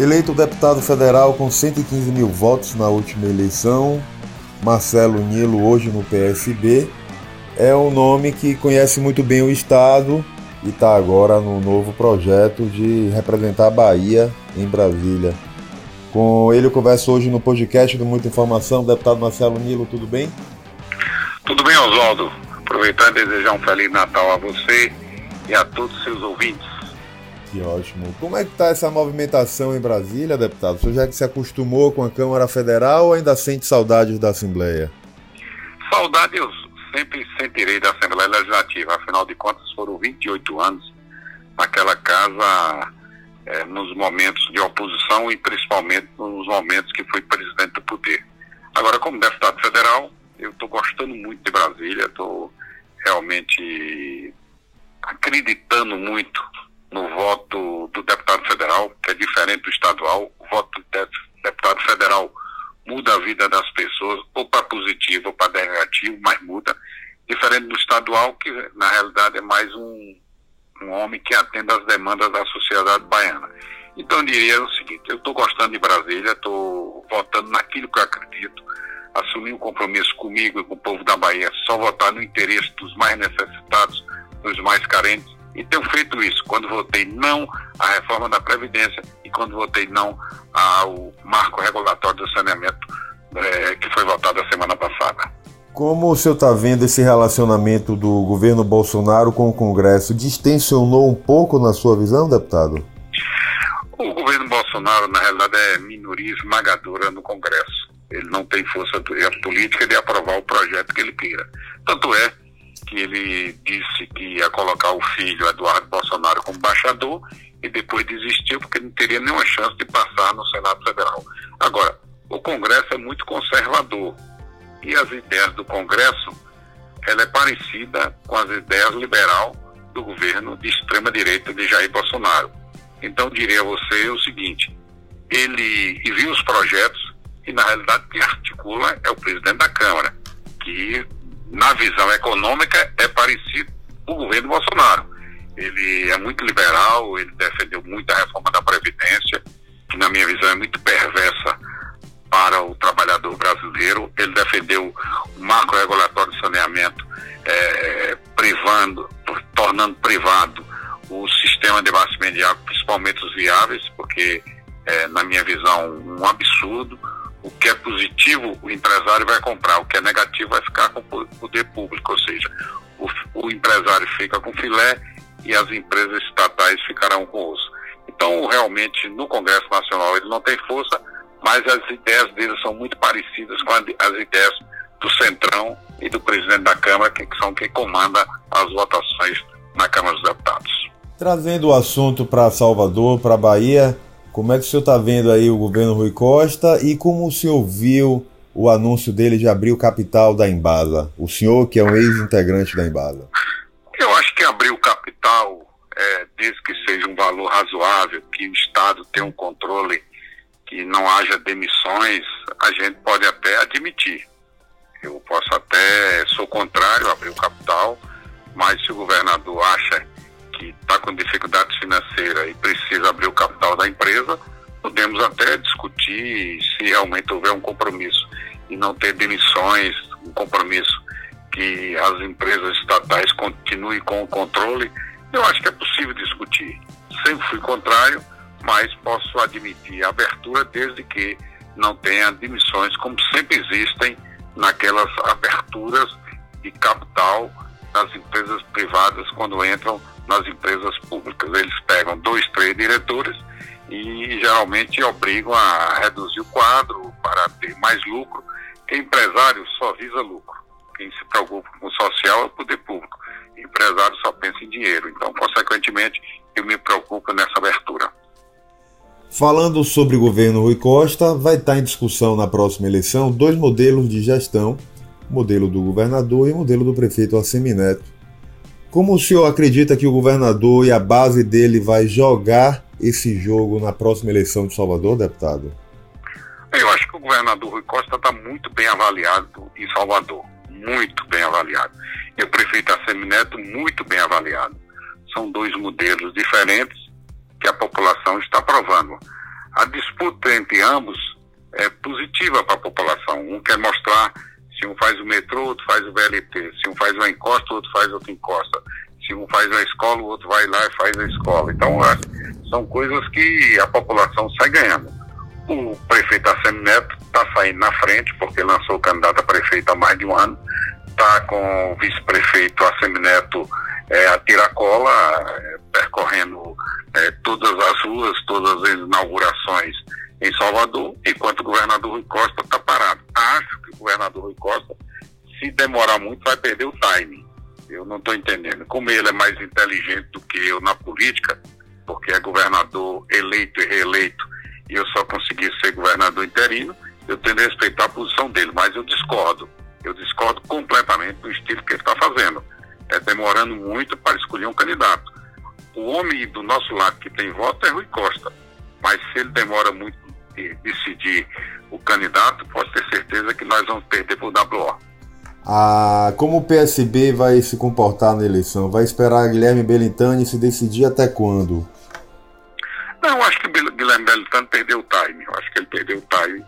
Eleito deputado federal com 115 mil votos na última eleição, Marcelo Nilo, hoje no PSB, é um nome que conhece muito bem o Estado e está agora no novo projeto de representar a Bahia em Brasília. Com ele eu converso hoje no podcast do Muita Informação. Deputado Marcelo Nilo, tudo bem? Tudo bem, Oswaldo. Aproveitar e desejar um Feliz Natal a você e a todos os seus ouvintes. Que ótimo. Como é que está essa movimentação em Brasília, deputado? Você já que se acostumou com a Câmara Federal ou ainda sente saudades da Assembleia? Saudade eu sempre sentirei da Assembleia Legislativa. Afinal de contas, foram 28 anos naquela casa, é, nos momentos de oposição e principalmente nos momentos que fui presidente do poder. Agora, como deputado federal, eu estou gostando muito de Brasília, estou realmente acreditando muito no voto do deputado federal, que é diferente do estadual. O voto do deputado federal muda a vida das pessoas, ou para positivo ou para negativo, mas muda. Diferente do estadual, que na realidade é mais um, um homem que atende às demandas da sociedade baiana. Então eu diria o seguinte, eu estou gostando de Brasília, estou votando naquilo que eu acredito, assumi um compromisso comigo e com o povo da Bahia, só votar no interesse dos mais necessitados, dos mais carentes, e tenho feito isso quando votei não à reforma da Previdência e quando votei não ao marco regulatório do saneamento é, que foi votado a semana passada. Como o senhor está vendo esse relacionamento do governo Bolsonaro com o Congresso? Distensionou um pouco na sua visão, deputado? O governo Bolsonaro, na realidade, é minoria esmagadora no Congresso. Ele não tem força política de aprovar o projeto que ele queira. Tanto é que ele disse que ia colocar o filho Eduardo Bolsonaro como embaixador e depois desistiu porque não teria nenhuma chance de passar no Senado Federal. Agora, o Congresso é muito conservador e as ideias do Congresso ela é parecida com as ideias liberal do governo de extrema direita de Jair Bolsonaro. Então diria a você o seguinte: ele envia os projetos e na realidade quem articula é o presidente da Câmara, que na visão econômica, é parecido com o governo Bolsonaro. Ele é muito liberal, ele defendeu muito a reforma da Previdência, que na minha visão é muito perversa para o trabalhador brasileiro. Ele defendeu o marco regulatório de saneamento, é, privando, tornando privado o sistema de abastecimento de água, principalmente os viáveis, porque, é, na minha visão, um absurdo o que é positivo o empresário vai comprar, o que é negativo vai ficar com o poder público, ou seja, o, o empresário fica com filé e as empresas estatais ficarão com osso. Então, realmente, no Congresso Nacional ele não tem força, mas as ideias dele são muito parecidas com as ideias do Centrão e do presidente da Câmara, que são quem comanda as votações na Câmara dos Deputados. Trazendo o assunto para Salvador, para Bahia, como é que o senhor está vendo aí o governo Rui Costa e como o senhor viu o anúncio dele de abrir o capital da Embasa? O senhor que é um ex-integrante da Embasa. Eu acho que abrir o capital, é, desde que seja um valor razoável, que o Estado tenha um controle, que não haja demissões, a gente pode até admitir. Eu posso até, sou contrário a abrir o capital, mas se o governador acha que está com dificuldade financeira e precisa abrir o capital da empresa, podemos até discutir se realmente houver um compromisso e não ter demissões, um compromisso que as empresas estatais continuem com o controle, eu acho que é possível discutir. Sempre fui contrário, mas posso admitir a abertura desde que não tenha demissões, como sempre existem naquelas aberturas de capital das empresas privadas quando entram nas empresas públicas. Eles pegam dois, três diretores e geralmente obrigam a reduzir o quadro para ter mais lucro. Que empresário só visa lucro. Quem se preocupa com o social é o poder público. empresário só pensa em dinheiro. Então, consequentemente, eu me preocupo nessa abertura. Falando sobre o governo Rui Costa, vai estar em discussão na próxima eleição dois modelos de gestão, modelo do governador e modelo do prefeito Assemineto como o senhor acredita que o governador e a base dele vai jogar esse jogo na próxima eleição de Salvador, deputado? Eu acho que o governador Rui Costa está muito bem avaliado em Salvador, muito bem avaliado. E o prefeito Assemineto, muito bem avaliado. São dois modelos diferentes que a população está aprovando. A disputa entre ambos é positiva para a população. Um quer mostrar se um faz o metrô, outro faz o VLT. Se um faz uma encosta, outro faz outra encosta. Se um faz a escola, o outro vai lá e faz a escola. Então, são coisas que a população sai ganhando. O prefeito Assemi Neto está saindo na frente, porque lançou candidato a prefeito há mais de um ano. Está com o vice-prefeito Assemi Neto é, a tiracola, é, percorrendo é, todas as ruas, todas as inaugurações em Salvador, enquanto o governador Rui Costa está parado. Acho que governador Rui Costa, se demorar muito, vai perder o time. Eu não estou entendendo. Como ele é mais inteligente do que eu na política, porque é governador eleito e reeleito, e eu só consegui ser governador interino, eu tenho que respeitar a posição dele, mas eu discordo. Eu discordo completamente do estilo que ele está fazendo. É demorando muito para escolher um candidato. O homem do nosso lado que tem voto é Rui Costa, mas se ele demora muito de decidir o candidato, pode ter certeza que nós vamos perder o WO. Ah, como o PSB vai se comportar na eleição? Vai esperar Guilherme Belintani se decidir até quando? Não, acho que Guilherme Belintani perdeu o time. Eu acho que ele perdeu o time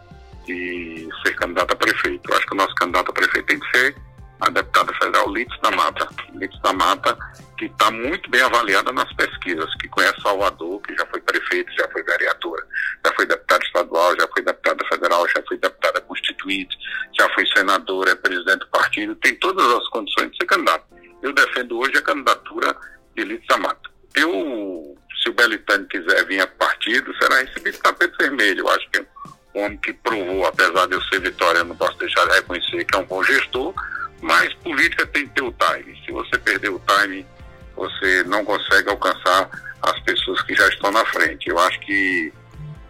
de ser candidato a prefeito. Eu acho que o nosso candidato a prefeito tem que ser a deputada federal Lites da Mata. Lites da Mata, que está muito bem avaliada nas pesquisas, que conhece Salvador, que já foi prefeito, já foi vereadora, já foi deputada estadual, já foi deputada federal, já foi deputada constituinte, já foi senadora, é presidente do partido, tem todas as condições de ser candidato. Eu defendo hoje a candidatura de Lites da Mata. Eu, se o Belitani quiser vir a partido, será recebido tapete vermelho. Eu acho que é um homem que provou, apesar de eu ser vitória, não posso deixar de reconhecer que é um bom gestor, mas política tem que ter o time. Se você perder o time, você não consegue alcançar as pessoas que já estão na frente. Eu acho que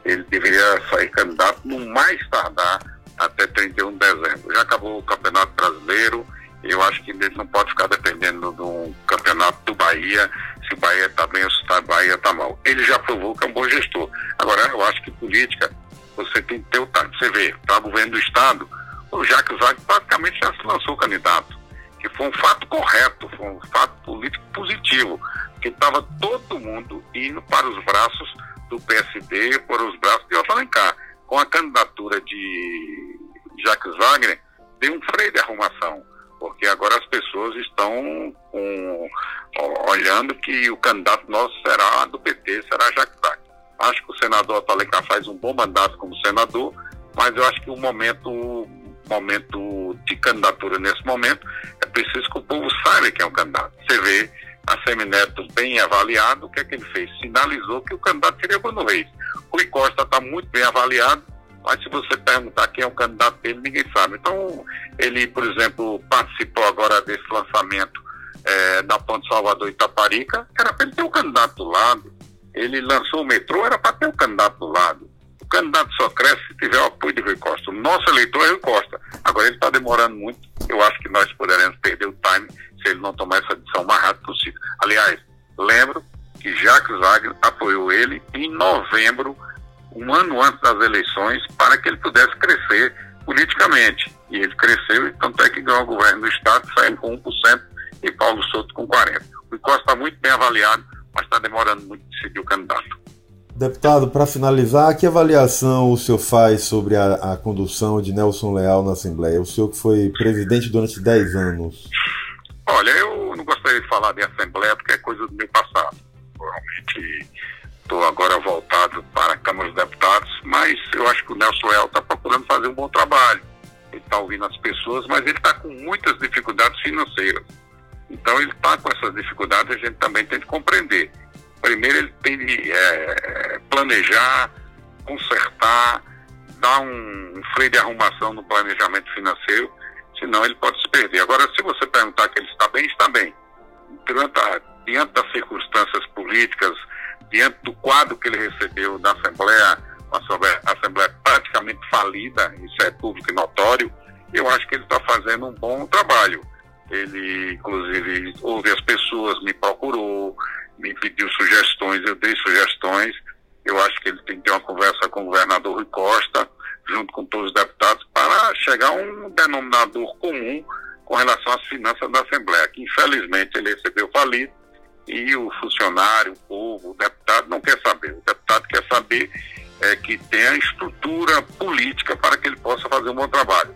ele deveria sair candidato no mais tardar até 31 de dezembro. Já acabou o Campeonato Brasileiro, eu acho que ele não pode ficar dependendo do campeonato do Bahia, se o Bahia está bem ou se o Bahia está mal. Ele já provou que é um bom gestor. Agora, eu acho que política, você tem que ter o time. Você vê, o governo do Estado, o Jacques Wagner praticamente já se lançou candidato, que foi um fato correto, foi um fato político positivo, que estava todo mundo indo para os braços do PSD, para os braços de Otto Alencar. Com a candidatura de Jacques Wagner, deu um freio de arrumação, porque agora as pessoas estão com, olhando que o candidato nosso será do PT, será Jacques Wagner. Acho que o senador Otto Alencar faz um bom mandato como senador, mas eu acho que o momento momento de candidatura nesse momento, é preciso que o povo saiba quem é o candidato. Você vê a Semineto bem avaliado, o que é que ele fez? Sinalizou que o candidato seria Bruno Reis. Rui Costa está muito bem avaliado, mas se você perguntar quem é o candidato dele, ninguém sabe. Então, ele, por exemplo, participou agora desse lançamento é, da Ponte Salvador Itaparica, era para ele ter o um candidato do lado. Ele lançou o metrô, era para ter o um candidato do lado candidato só cresce se tiver o apoio de Rui Costa. O nosso eleitor é Rui Costa. Agora ele está demorando muito. Eu acho que nós poderemos perder o time se ele não tomar essa decisão o mais rápido possível. Aliás, lembro que Jacques Wagner apoiou ele em novembro, um ano antes das eleições, para que ele pudesse crescer politicamente. E ele cresceu, e tanto é que ganhou o governo do Estado, saindo com 1% e Paulo Souto com 40%. O Costa está muito bem avaliado, mas está demorando muito de decidir o candidato. Deputado, para finalizar, que avaliação o senhor faz sobre a, a, condução de Nelson Leal na Assembleia? O senhor que foi presidente durante 10 anos. Olha, eu não gostaria de falar de Assembleia porque é coisa do meu passado. Realmente estou agora voltado para a Câmara dos Deputados, mas eu acho que o Nelson Leal está procurando fazer um bom trabalho. Ele está ouvindo as pessoas, mas ele está com muitas dificuldades financeiras. Então ele está com essas dificuldades, a gente também tem que compreender primeiro ele tem de é, planejar, consertar, dar um, freio de arrumação no planejamento financeiro, senão ele pode se perder. Agora, se você perguntar que ele está bem, está bem. Diante, diante das circunstâncias políticas, diante do quadro que ele recebeu da Assembleia, uma Assembleia praticamente falida, isso é público e notório, eu acho que ele está fazendo um bom trabalho. Ele, inclusive, ouve as pessoas, me procurou, me pediu sugestões, eu dei sugestões. Eu acho que ele tem que ter uma conversa com o governador Rui Costa, junto com todos os deputados, para chegar a um denominador comum com relação às finanças da Assembleia, que infelizmente ele recebeu falido e o funcionário, o povo, o deputado não quer saber. O deputado quer saber é, que tenha estrutura política para que ele possa fazer um bom trabalho.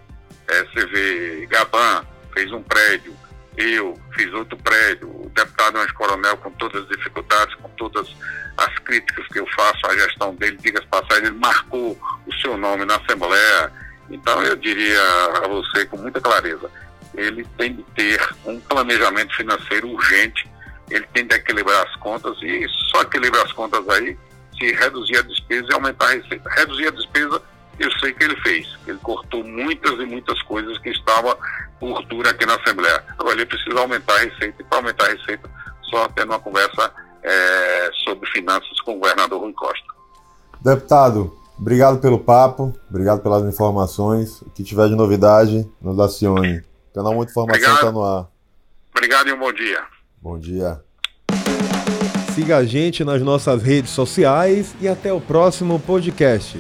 É, você vê, Gaban fez um prédio, eu fiz outro prédio, deputado Anjo Coronel, com todas as dificuldades, com todas as críticas que eu faço à gestão dele, diga-se passagem, ele marcou o seu nome na Assembleia. Então, eu diria a você com muita clareza, ele tem de ter um planejamento financeiro urgente, ele tem de equilibrar as contas e só equilibrar as contas aí se reduzir a despesa e aumentar a receita. Reduzir a despesa, eu sei que ele fez. Ele cortou muitas e muitas coisas que estavam por dura aqui na Assembleia. Agora ele precisa aumentar a receita e para aumentar a receita, só tendo uma conversa é, sobre finanças com o governador Rui Costa. Deputado, obrigado pelo papo, obrigado pelas informações. O que tiver de novidade, nos acione. O canal Muita Informação está no ar. Obrigado e um bom dia. Bom dia. Siga a gente nas nossas redes sociais e até o próximo podcast.